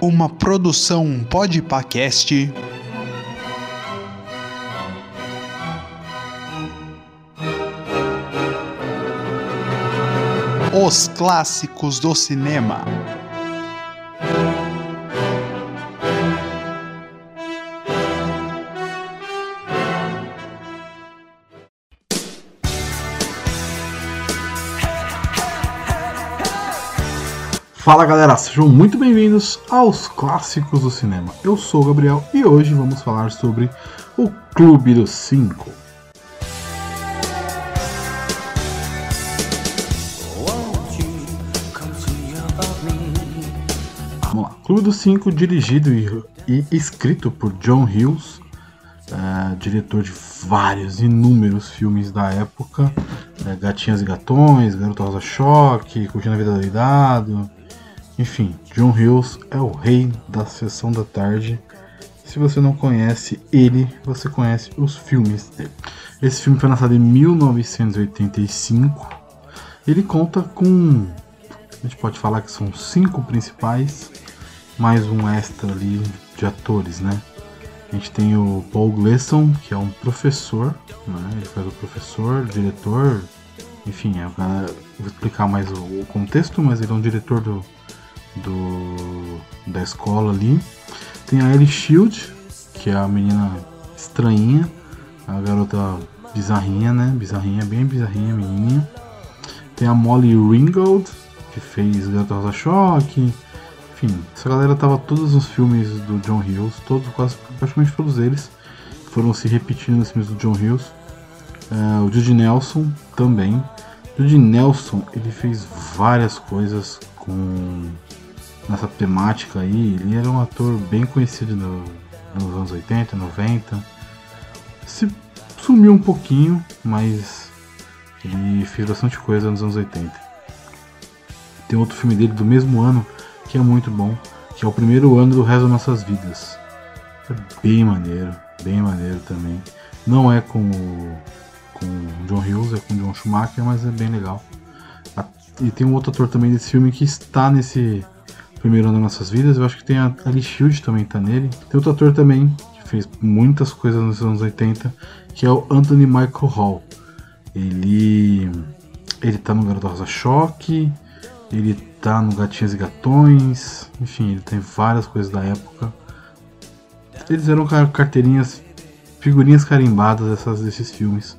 uma produção Podpacast. Os clássicos do cinema. Fala galera, sejam muito bem-vindos aos clássicos do cinema. Eu sou o Gabriel e hoje vamos falar sobre o Clube dos Cinco. Vamos lá, Clube dos Cinco, dirigido e, e escrito por John Hughes, é, diretor de vários, inúmeros filmes da época, é, Gatinhas e Gatões, Garoto Rosa Choque, Curtindo a Vida Doidado, enfim, John Hughes é o rei da sessão da tarde. Se você não conhece ele, você conhece os filmes dele. Esse filme foi lançado em 1985. Ele conta com. A gente pode falar que são cinco principais, mais um extra ali de atores, né? A gente tem o Paul Gleason, que é um professor, né? ele faz o professor, diretor, enfim, eu vou explicar mais o contexto, mas ele é um diretor do, do, da escola ali. Tem a Ellie Shield, que é a menina estranhinha, a garota bizarrinha, né? Bizarrinha, bem bizarrinha, menininha. Tem a Molly Ringwald, que fez Garota Rosa Choque. Enfim, essa galera tava todos os filmes do John Hughes, todos, quase, praticamente todos eles foram se repetindo nos filmes do John Hughes. Uh, o Judy Nelson também. Judy Nelson, ele fez várias coisas com nessa temática aí. Ele era um ator bem conhecido no, nos anos 80, 90. Se sumiu um pouquinho, mas ele fez bastante coisa nos anos 80. Tem outro filme dele do mesmo ano que é muito bom, que é o primeiro ano do resto das nossas vidas. É bem maneiro, bem maneiro também. Não é com o, com o John Hughes, é com o John Schumacher, mas é bem legal. E tem um outro ator também desse filme que está nesse primeiro ano das nossas vidas. Eu acho que tem a Ali Shield também tá nele. Tem outro ator também que fez muitas coisas nos anos 80, que é o Anthony Michael Hall. Ele ele tá no Garoto Rosa Choque, ele tá no Gatinhas e Gatões, enfim, ele tem várias coisas da época. Eles eram carteirinhas, figurinhas carimbadas dessas, desses filmes.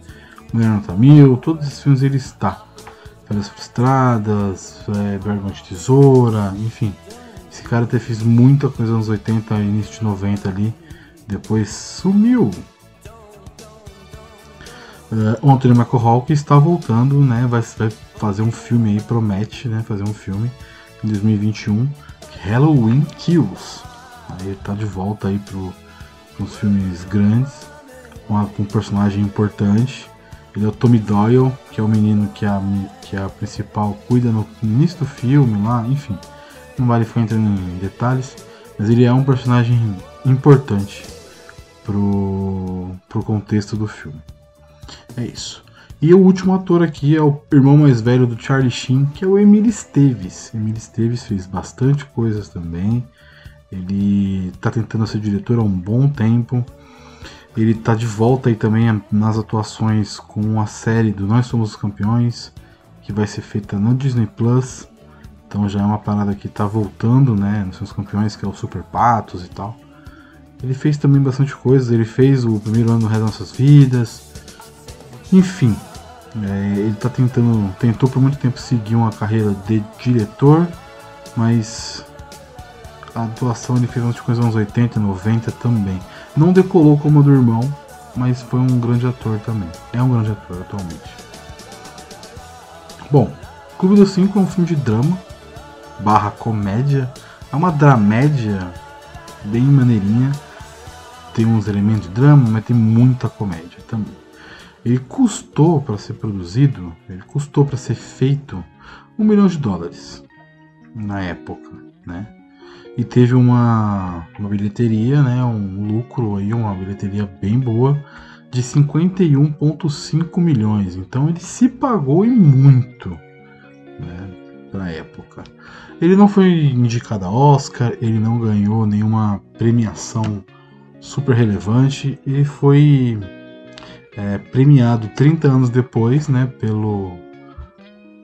Mulher Nota Mil, todos esses filmes ele está. Férias Frustradas, é, de Tesoura, enfim. Esse cara até fez muita coisa nos 80, início de 90 ali, depois sumiu. Uh, o Anthony Michael que está voltando, né? Vai, vai, fazer um filme aí, promete, né? Fazer um filme em 2021, Halloween Kills. Aí ele tá de volta aí para os filmes grandes, com um personagem importante. Ele é o Tommy Doyle, que é o menino que a, que a principal cuida no início do filme lá, enfim. Não vale ficar entrando em detalhes, mas ele é um personagem importante pro, pro contexto do filme. É isso. E o último ator aqui é o irmão mais velho do Charlie Sheen, que é o Emily Esteves. Emily Esteves fez bastante coisas também. Ele está tentando ser diretor há um bom tempo. Ele tá de volta aí também nas atuações com a série do Nós Somos os Campeões, que vai ser feita no Disney Plus. Então já é uma parada que tá voltando, né? Nós Somos Campeões, que é o Super Patos e tal. Ele fez também bastante coisa. Ele fez o primeiro ano do Resto Nossas Vidas. Enfim, é, ele tá tentando, tentou por muito tempo seguir uma carreira de diretor, mas a atuação ele fez umas coisas nos anos 80, 90 também. Não decolou como a do irmão, mas foi um grande ator também. É um grande ator atualmente. Bom, Clube dos Cinco é um filme de drama barra comédia. É uma dramédia bem maneirinha. Tem uns elementos de drama, mas tem muita comédia também. Ele custou para ser produzido, ele custou para ser feito um milhão de dólares na época, né? e teve uma, uma bilheteria, né, um lucro aí, uma bilheteria bem boa de 51,5 milhões. Então ele se pagou e muito. Né? para época. Ele não foi indicado a Oscar, ele não ganhou nenhuma premiação super relevante e foi é, premiado 30 anos depois, né, pelo,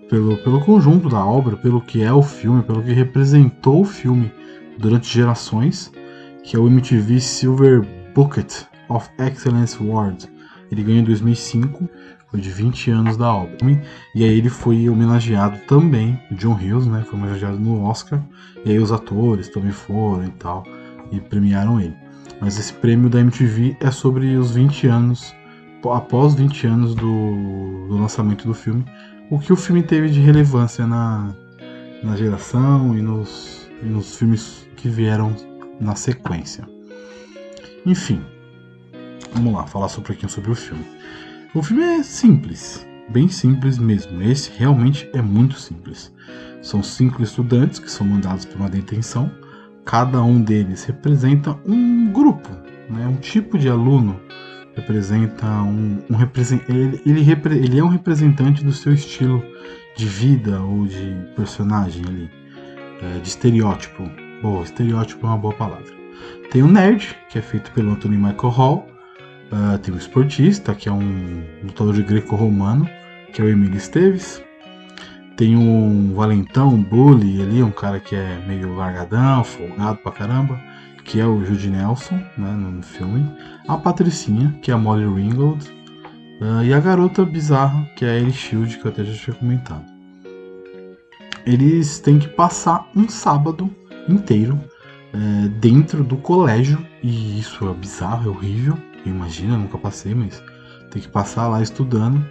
pelo, pelo conjunto da obra, pelo que é o filme, pelo que representou o filme durante gerações, que é o MTV Silver Bucket of Excellence Award. Ele ganhou em 2005, foi de 20 anos da obra. E aí ele foi homenageado também, o John Hughes, né, foi homenageado no Oscar, e aí os atores também foram e tal, e premiaram ele. Mas esse prêmio da MTV é sobre os 20 anos, após 20 anos do, do lançamento do filme, o que o filme teve de relevância na, na geração e nos, e nos filmes que vieram na sequência. Enfim, vamos lá, falar um pouquinho sobre o filme. O filme é simples, bem simples mesmo. Esse realmente é muito simples. São cinco estudantes que são mandados para uma detenção cada um deles representa um grupo, né? um tipo de aluno representa um, um ele, ele, ele, é um representante do seu estilo de vida ou de personagem ali, é, de estereótipo. Boa, estereótipo é uma boa palavra. Tem o nerd, que é feito pelo Anthony Michael Hall. Uh, tem o esportista, que é um lutador de greco-romano, que é o Emílio Esteves. Tem um valentão, um bully ali, um cara que é meio largadão, folgado pra caramba, que é o Jude Nelson, né, no filme. A Patricinha, que é a Molly Ringwald. Uh, e a garota bizarra, que é a Ellie Shield, que eu até já tinha comentado. Eles têm que passar um sábado inteiro é, dentro do colégio, e isso é bizarro, é horrível. Imagina, nunca passei, mas tem que passar lá estudando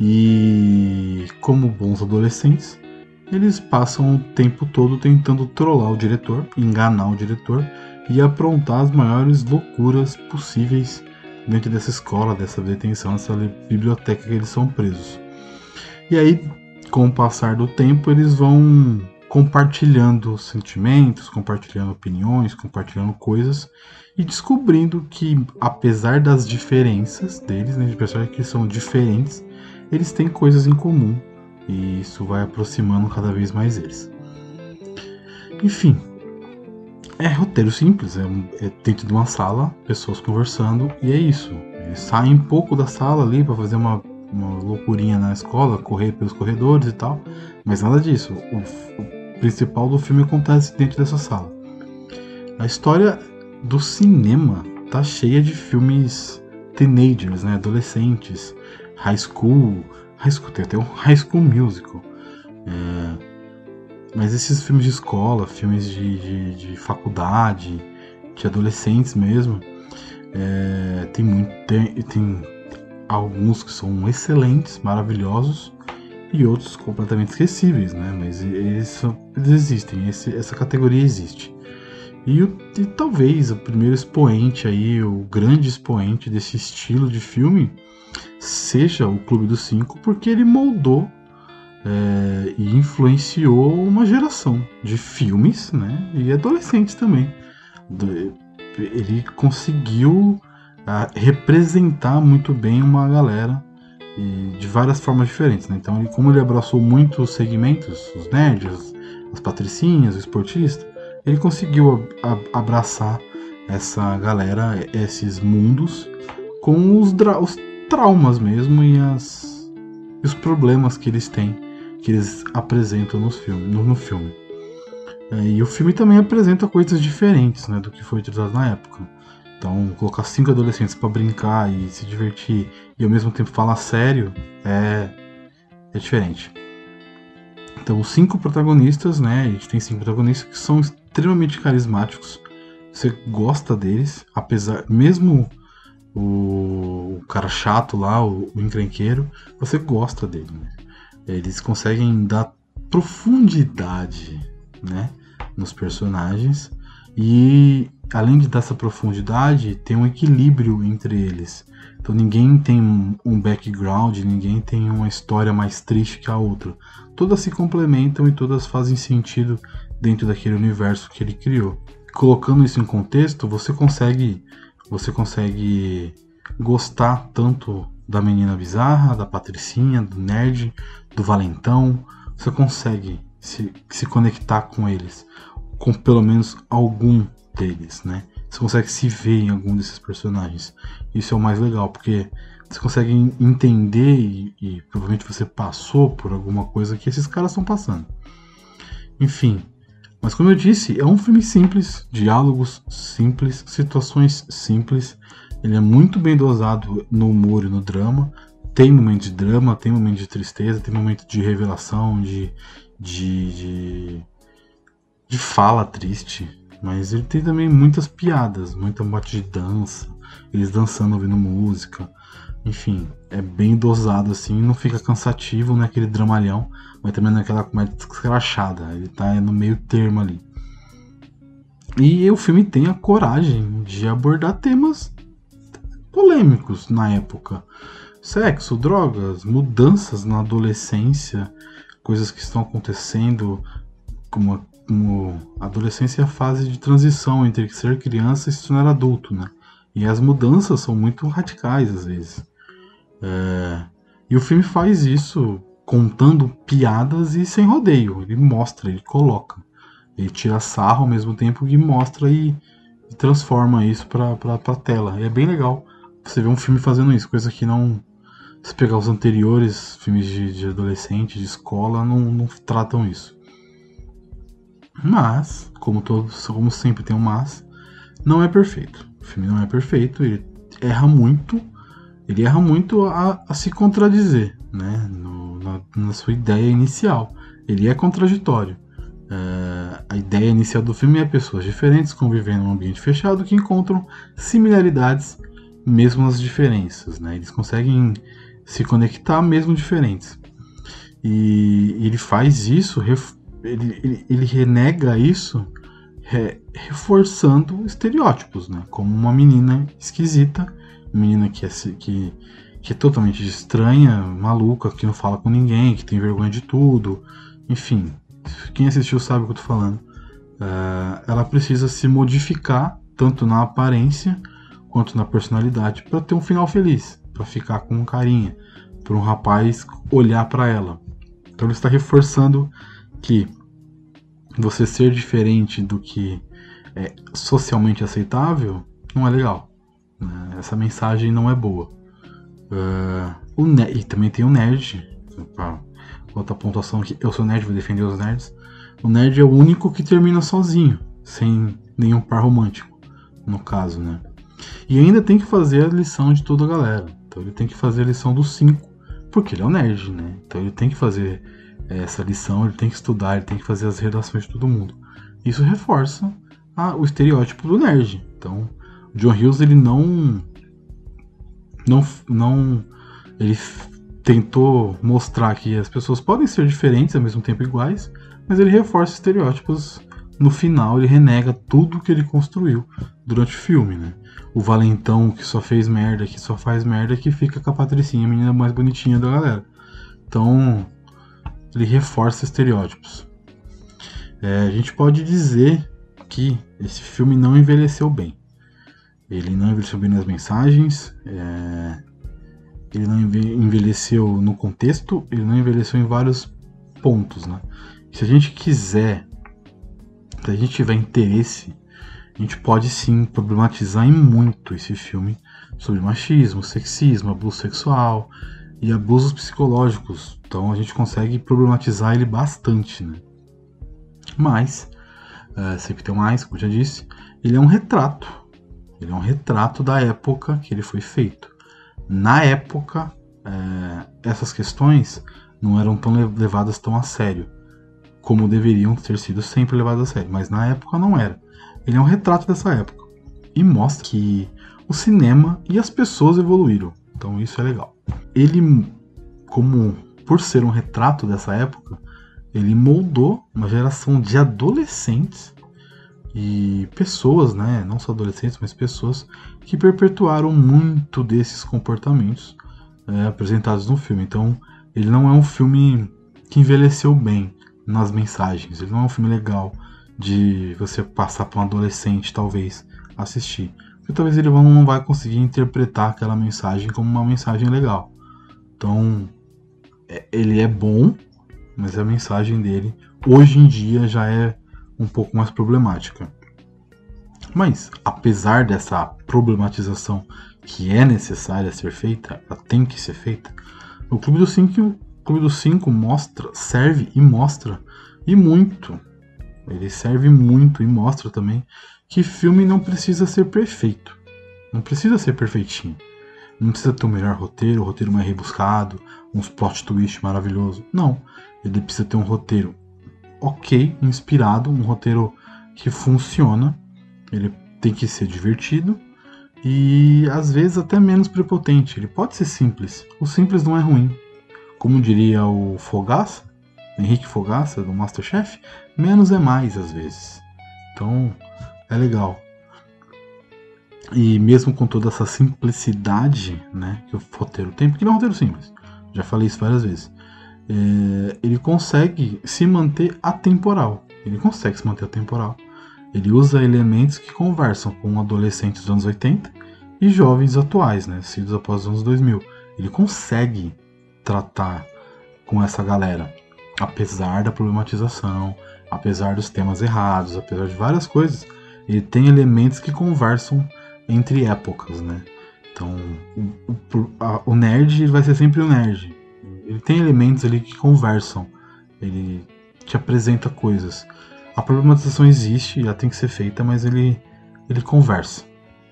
e, como bons adolescentes, eles passam o tempo todo tentando trollar o diretor, enganar o diretor e aprontar as maiores loucuras possíveis dentro dessa escola, dessa detenção, dessa biblioteca que eles são presos. E aí, com o passar do tempo, eles vão compartilhando sentimentos, compartilhando opiniões, compartilhando coisas e descobrindo que, apesar das diferenças deles, né, pessoas que são diferentes, eles têm coisas em comum e isso vai aproximando cada vez mais eles. Enfim, é roteiro simples, é, é dentro de uma sala, pessoas conversando e é isso. Eles saem um pouco da sala ali para fazer uma, uma loucurinha na escola, correr pelos corredores e tal, mas nada disso. O, o principal do filme acontece dentro dessa sala. A história do cinema tá cheia de filmes teenagers, né, adolescentes, High School. High School tem até um High School Musical. É, mas esses filmes de escola, filmes de, de, de faculdade, de adolescentes mesmo, é, tem, muito, tem, tem alguns que são excelentes, maravilhosos, e outros completamente esquecíveis, né? Mas eles, eles existem, esse, essa categoria existe. E, e, talvez o primeiro expoente aí, o grande expoente desse estilo de filme, seja o Clube dos Cinco, porque ele moldou é, e influenciou uma geração de filmes né, e adolescentes também. Ele conseguiu a, representar muito bem uma galera e de várias formas diferentes. Né? Então, ele, como ele abraçou muitos segmentos, os nerds, as patricinhas, o esportista, ele conseguiu abraçar essa galera, esses mundos, com os, os traumas mesmo e, as, os problemas que eles têm, que eles apresentam nos filme, no, no filme. É, e o filme também apresenta coisas diferentes né, do que foi utilizado na época. Então, colocar cinco adolescentes para brincar e se divertir e ao mesmo tempo falar sério é, é diferente. Então, os cinco protagonistas, né? A gente tem cinco protagonistas que são extremamente carismáticos. Você gosta deles, apesar, mesmo o, o cara chato lá, o, o, encrenqueiro, você gosta dele. Né? Eles conseguem dar profundidade né, nos personagens e além de dar essa profundidade, tem um equilíbrio entre eles. Então ninguém tem um background, ninguém tem uma história mais triste que a outra. Todas se complementam e todas fazem sentido dentro daquele universo que ele criou. Colocando isso em contexto, você consegue você consegue gostar tanto da menina bizarra, da patricinha, do nerd, do valentão. Você consegue se, se conectar com eles, com pelo menos algum deles, né? Você consegue se ver em algum desses personagens. Isso é o mais legal, porque você consegue entender e, e provavelmente você passou por alguma coisa que esses caras estão passando. Enfim, mas como eu disse, é um filme simples, diálogos simples, situações simples. Ele é muito bem dosado no humor e no drama. Tem momentos de drama, tem momentos de tristeza, tem momentos de revelação, de, de, de, de fala triste. Mas ele tem também muitas piadas, muita bote de dança, eles dançando ouvindo música. Enfim, é bem dosado assim, não fica cansativo, não é aquele dramalhão, mas também não é comédia escrachada. Ele tá no meio termo ali. E o filme tem a coragem de abordar temas polêmicos na época. Sexo, drogas, mudanças na adolescência, coisas que estão acontecendo, como a adolescência é a fase de transição entre ser criança e se tornar adulto, né? E as mudanças são muito radicais às vezes. É... E o filme faz isso contando piadas e sem rodeio. Ele mostra, ele coloca. Ele tira sarro ao mesmo tempo que mostra e, e transforma isso pra, pra, pra tela. E é bem legal você ver um filme fazendo isso, coisa que não. Se pegar os anteriores filmes de, de adolescente, de escola, não, não tratam isso. Mas, como todos, como sempre tem um mas, não é perfeito. O filme não é perfeito, ele erra muito, ele erra muito a, a se contradizer, né? No, na, na, sua ideia inicial. Ele é contraditório. É, a ideia inicial do filme é pessoas diferentes convivendo em um ambiente fechado que encontram similaridades mesmo nas diferenças, né? Eles conseguem se conectar mesmo diferentes. E ele faz isso, ele, ele, ele renega isso re, reforçando estereótipos, né? Como uma menina esquisita, menina que é, que, que é totalmente estranha, maluca, que não fala com ninguém, que tem vergonha de tudo, enfim. Quem assistiu sabe o que eu tô falando. Uh, ela precisa se modificar tanto na aparência quanto na personalidade para ter um final feliz, para ficar com carinha, para um rapaz olhar para ela. Então ele está reforçando que você ser diferente do que é socialmente aceitável não é legal. Né? Essa mensagem não é boa. Uh, o e também tem o nerd. outra pontuação aqui, eu sou nerd, vou defender os nerds. O nerd é o único que termina sozinho, sem nenhum par romântico, no caso, né? E ainda tem que fazer a lição de toda a galera. Então ele tem que fazer a lição dos cinco, porque ele é um nerd, né? Então ele tem que fazer essa lição, ele tem que estudar, ele tem que fazer as redações de todo mundo. Isso reforça a, o estereótipo do nerd. Então, o John Hughes ele não não não ele tentou mostrar que as pessoas podem ser diferentes ao mesmo tempo iguais, mas ele reforça estereótipos no final ele renega tudo que ele construiu durante o filme, né? O valentão que só fez merda, que só faz merda, que fica com a patricinha, a menina mais bonitinha da galera. Então, ele reforça estereótipos. É, a gente pode dizer que esse filme não envelheceu bem. Ele não envelheceu bem nas mensagens, é, ele não envelheceu no contexto, ele não envelheceu em vários pontos, né? Se a gente quiser se a gente tiver interesse, a gente pode sim problematizar em muito esse filme sobre machismo, sexismo, abuso sexual e abusos psicológicos. Então a gente consegue problematizar ele bastante, né? Mas, é, sempre tem mais, como já disse, ele é um retrato. Ele é um retrato da época que ele foi feito. Na época, é, essas questões não eram tão levadas tão a sério como deveriam ter sido sempre levados a sério, mas na época não era. Ele é um retrato dessa época e mostra que o cinema e as pessoas evoluíram. Então isso é legal. Ele, como por ser um retrato dessa época, ele moldou uma geração de adolescentes e pessoas, né, não só adolescentes, mas pessoas que perpetuaram muito desses comportamentos é, apresentados no filme. Então, ele não é um filme que envelheceu bem nas mensagens. Ele não é um filme legal de você passar para um adolescente, talvez, assistir. Porque talvez ele não vai conseguir interpretar aquela mensagem como uma mensagem legal. Então, é, ele é bom, mas a mensagem dele hoje em dia já é um pouco mais problemática. Mas, apesar dessa problematização que é necessária ser feita, ela tem que ser feita, o Clube dos Cinco, Clube dos Cinco mostra, serve e mostra, e muito. Ele serve muito e mostra também que filme não precisa ser perfeito. Não precisa ser perfeitinho. Não precisa ter o melhor roteiro, o roteiro mais rebuscado, uns plot twist maravilhoso. Não. Ele precisa ter um roteiro ok, inspirado, um roteiro que funciona. Ele tem que ser divertido e às vezes até menos prepotente. Ele pode ser simples. O simples não é ruim. Como diria o Fogaça, Henrique Fogaça do Masterchef, menos é mais às vezes. Então é legal. E mesmo com toda essa simplicidade né, que o roteiro tem, porque ele é um roteiro simples, já falei isso várias vezes, é, ele consegue se manter atemporal. Ele consegue se manter atemporal. Ele usa elementos que conversam com adolescentes dos anos 80 e jovens atuais, né, nascidos após os anos 2000. Ele consegue tratar com essa galera, apesar da problematização, apesar dos temas errados, apesar de várias coisas. Ele tem elementos que conversam entre épocas, né? Então, o, o, a, o nerd vai ser sempre o nerd. Ele tem elementos ali que conversam. Ele te apresenta coisas. A problematização existe, ela tem que ser feita, mas ele, ele conversa.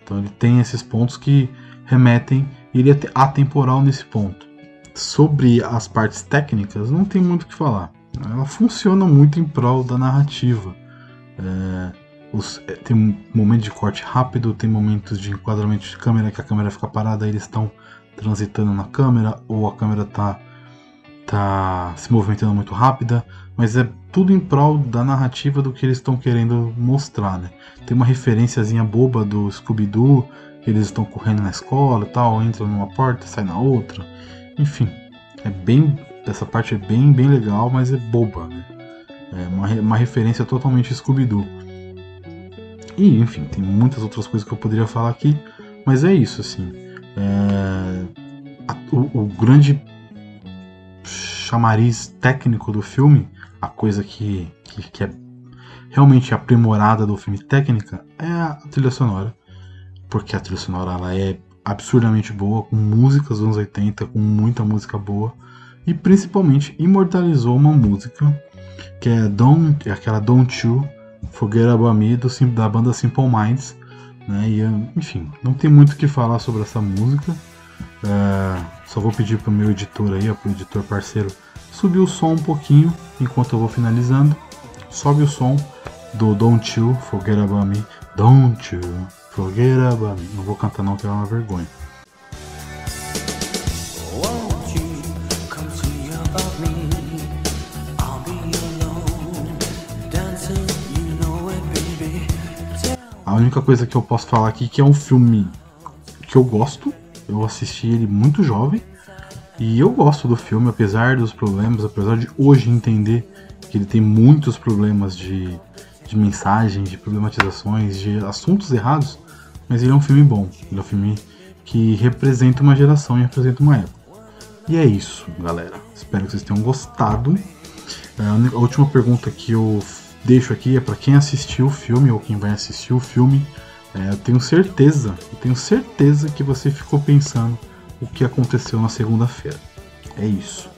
Então ele tem esses pontos que remetem, ele é atemporal nesse ponto. Sobre as partes técnicas, não tem muito o que falar. Ela funciona muito em prol da narrativa. É, os, é, tem momentos de corte rápido, tem momentos de enquadramento de câmera que a câmera fica parada, eles estão transitando na câmera, ou a câmera está tá se movimentando muito rápida, mas é tudo em prol da narrativa do que eles estão querendo mostrar, né? Tem uma referenciazinha boba do Scooby-Doo, eles estão correndo na escola tal, entram numa porta, sai na outra. Enfim, é bem essa parte é bem bem legal, mas é boba, né? É uma, uma referência totalmente Scooby-Doo. E, enfim, tem muitas outras coisas que eu poderia falar aqui, mas é isso, assim. É, a, o, o, grande chamariz técnico do filme, a coisa que, que, que, é realmente aprimorada do filme técnica, é a trilha sonora. Porque a trilha sonora ela é absurdamente boa, com músicas dos anos 80, com muita música boa. E principalmente imortalizou uma música que é Don't, é aquela Don't You Fogueira Me do, da banda Simple Minds. Né? E, enfim, não tem muito o que falar sobre essa música. É, só vou pedir pro meu editor aí, pro editor parceiro, subir o som um pouquinho enquanto eu vou finalizando. Sobe o som do Don't You Forget About Me. Don't You Forget About Me. Não vou cantar não, que é uma vergonha. Única coisa que eu posso falar aqui é que é um filme que eu gosto. Eu assisti ele muito jovem. E eu gosto do filme, apesar dos problemas, apesar de hoje entender que ele tem muitos problemas de, de mensagem, de problematizações, de assuntos errados. Mas ele é um filme bom. Ele é um filme que representa uma geração e representa uma época. E é isso, galera. Espero que vocês tenham gostado. A última pergunta que eu deixo aqui é para quem assistiu o filme ou quem vai assistir o filme. É, eu tenho certeza, eu tenho certeza que você ficou pensando o que aconteceu na segunda-feira. É isso.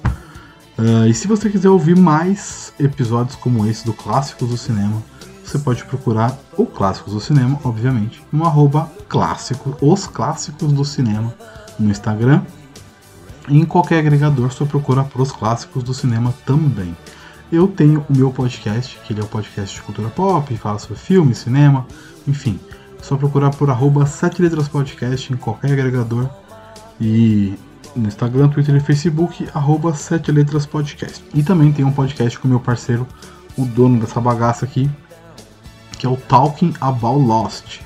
Uh, e se você quiser ouvir mais episódios como esse do Clássicos do Cinema, você pode procurar o Clássicos do Cinema, obviamente, no arroba clássico, os Clássicos do Cinema no Instagram. E em qualquer agregador, você procura para os Clássicos do Cinema também. Eu tenho o meu podcast, que ele é o podcast de cultura pop, fala sobre filme, cinema, enfim. É só procurar por arroba 7 letras podcast em qualquer agregador. E no Instagram, Twitter e Facebook, arroba 7 letras podcast. E também tem um podcast com meu parceiro, o dono dessa bagaça aqui, que é o Talking About Lost.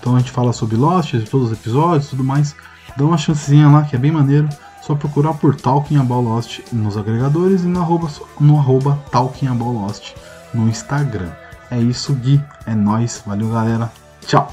Então a gente fala sobre Lost, todos os episódios tudo mais. Dá uma chancezinha lá, que é bem maneiro. Só procurar por Talking About Lost nos agregadores e no arroba, no arroba Talking About Lost no Instagram. É isso, Gui. É nóis. Valeu, galera. Tchau.